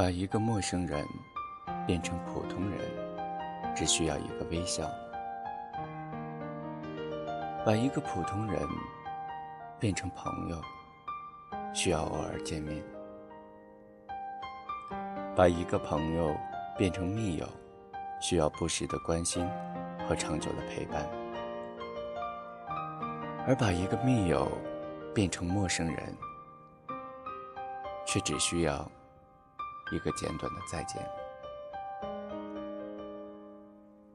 把一个陌生人变成普通人，只需要一个微笑；把一个普通人变成朋友，需要偶尔见面；把一个朋友变成密友，需要不时的关心和长久的陪伴；而把一个密友变成陌生人，却只需要。一个简短的再见。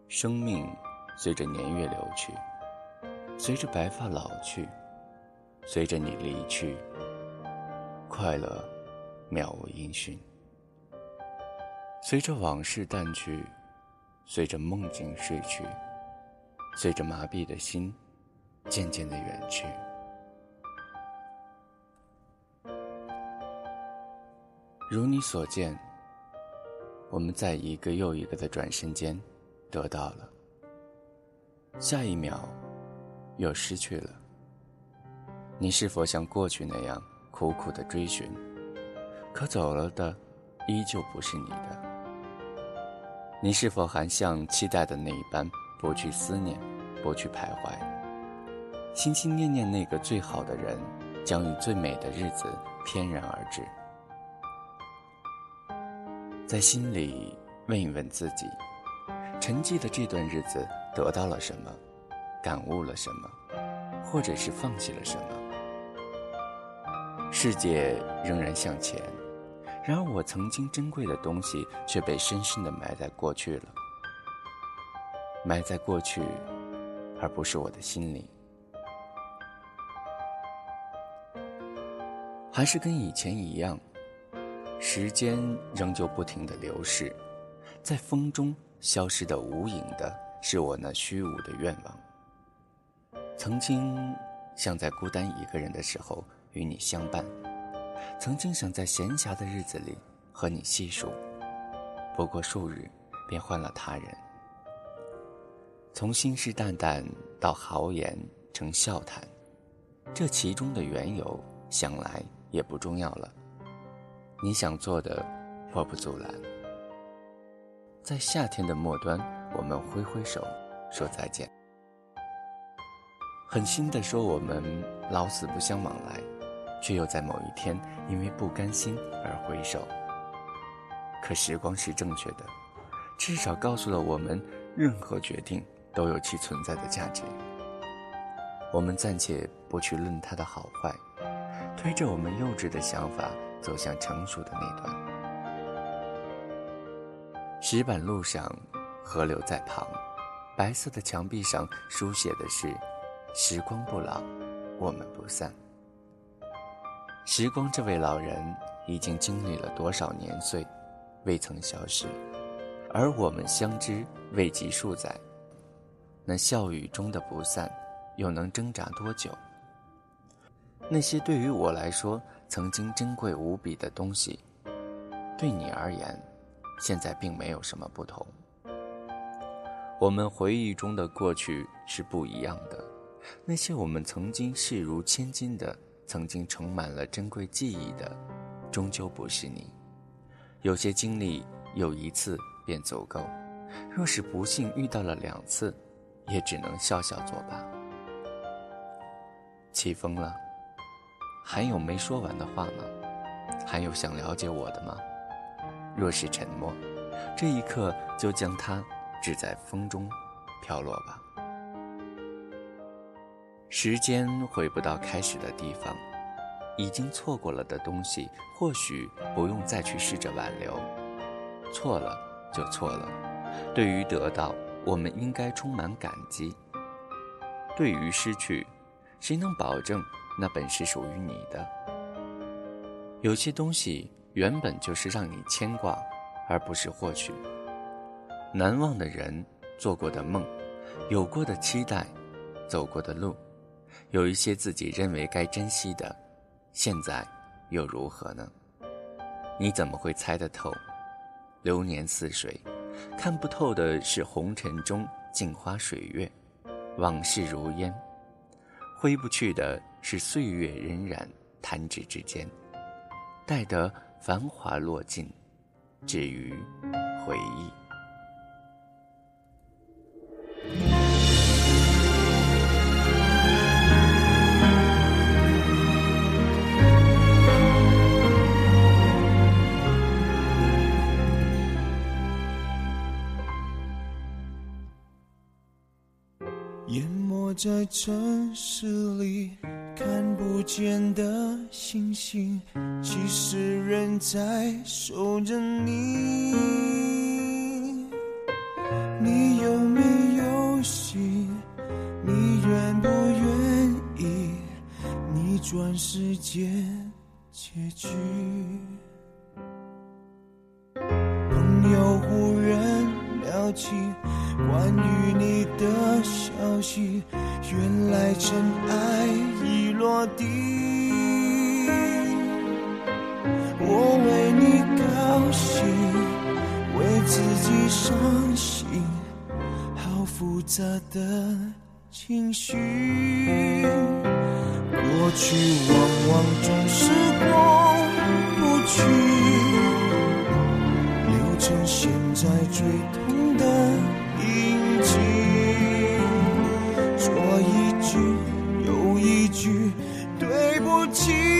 生命随着年月流去，随着白发老去，随着你离去，快乐渺无音讯。随着往事淡去，随着梦境睡去，随着麻痹的心渐渐的远去。如你所见，我们在一个又一个的转身间得到了，下一秒又失去了。你是否像过去那样苦苦的追寻？可走了的依旧不是你的。你是否还像期待的那一般，不去思念，不去徘徊，心心念念那个最好的人，将与最美的日子翩然而至？在心里问一问自己：沉寂的这段日子得到了什么，感悟了什么，或者是放弃了什么？世界仍然向前，然而我曾经珍贵的东西却被深深的埋在过去了，埋在过去，而不是我的心里。还是跟以前一样。时间仍旧不停的流逝，在风中消失的无影的，是我那虚无的愿望。曾经想在孤单一个人的时候与你相伴，曾经想在闲暇的日子里和你细数，不过数日便换了他人。从信誓旦旦到豪言成笑谈，这其中的缘由，想来也不重要了。你想做的，我不阻拦。在夏天的末端，我们挥挥手，说再见。狠心的说我们老死不相往来，却又在某一天因为不甘心而回首。可时光是正确的，至少告诉了我们，任何决定都有其存在的价值。我们暂且不去论它的好坏，推着我们幼稚的想法。走向成熟的那段，石板路上，河流在旁，白色的墙壁上书写的是：“时光不老，我们不散。”时光这位老人已经经历了多少年岁，未曾消失，而我们相知未及数载，那笑语中的不散，又能挣扎多久？那些对于我来说。曾经珍贵无比的东西，对你而言，现在并没有什么不同。我们回忆中的过去是不一样的，那些我们曾经视如千金的，曾经盛满了珍贵记忆的，终究不是你。有些经历有一次便足够，若是不幸遇到了两次，也只能笑笑作罢。起风了。还有没说完的话吗？还有想了解我的吗？若是沉默，这一刻就将它只在风中飘落吧。时间回不到开始的地方，已经错过了的东西，或许不用再去试着挽留。错了就错了。对于得到，我们应该充满感激；对于失去，谁能保证？那本是属于你的。有些东西原本就是让你牵挂，而不是获取。难忘的人，做过的梦，有过的期待，走过的路，有一些自己认为该珍惜的，现在又如何呢？你怎么会猜得透？流年似水，看不透的是红尘中镜花水月，往事如烟，挥不去的。是岁月荏苒，弹指之间，待得繁华落尽，止于回忆。淹没在城市里看不见的星星，其实人在守着你。你有没有心？你愿不愿意逆转时间结局？朋友忽然聊起。关于你的消息，原来尘埃已落地。我为你高兴，为自己伤心，好复杂的情绪。过去往往总是过不去，留成现在最痛的。说一句又一句对不起，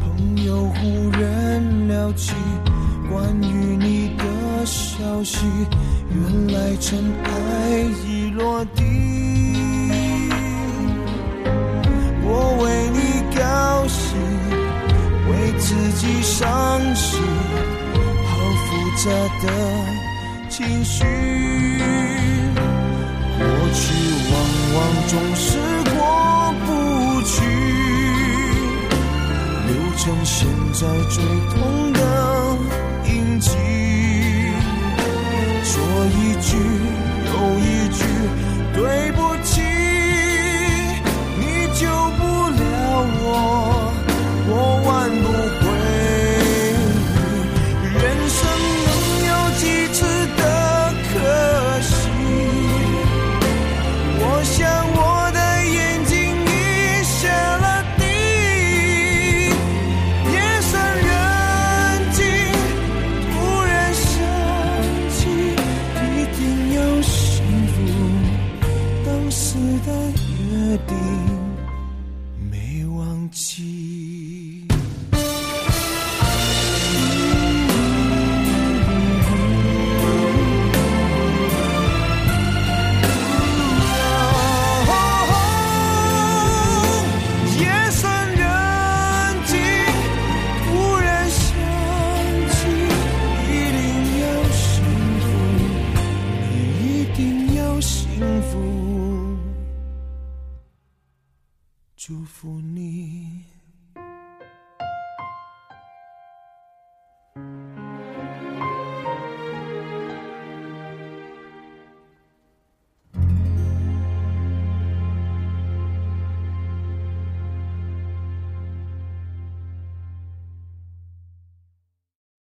朋友忽然聊起关于你的消息，原来尘埃已落地。自己伤心，好复杂的情绪。过去往往总是过不去，留成现在最痛的印记。当时的约定没忘记。你。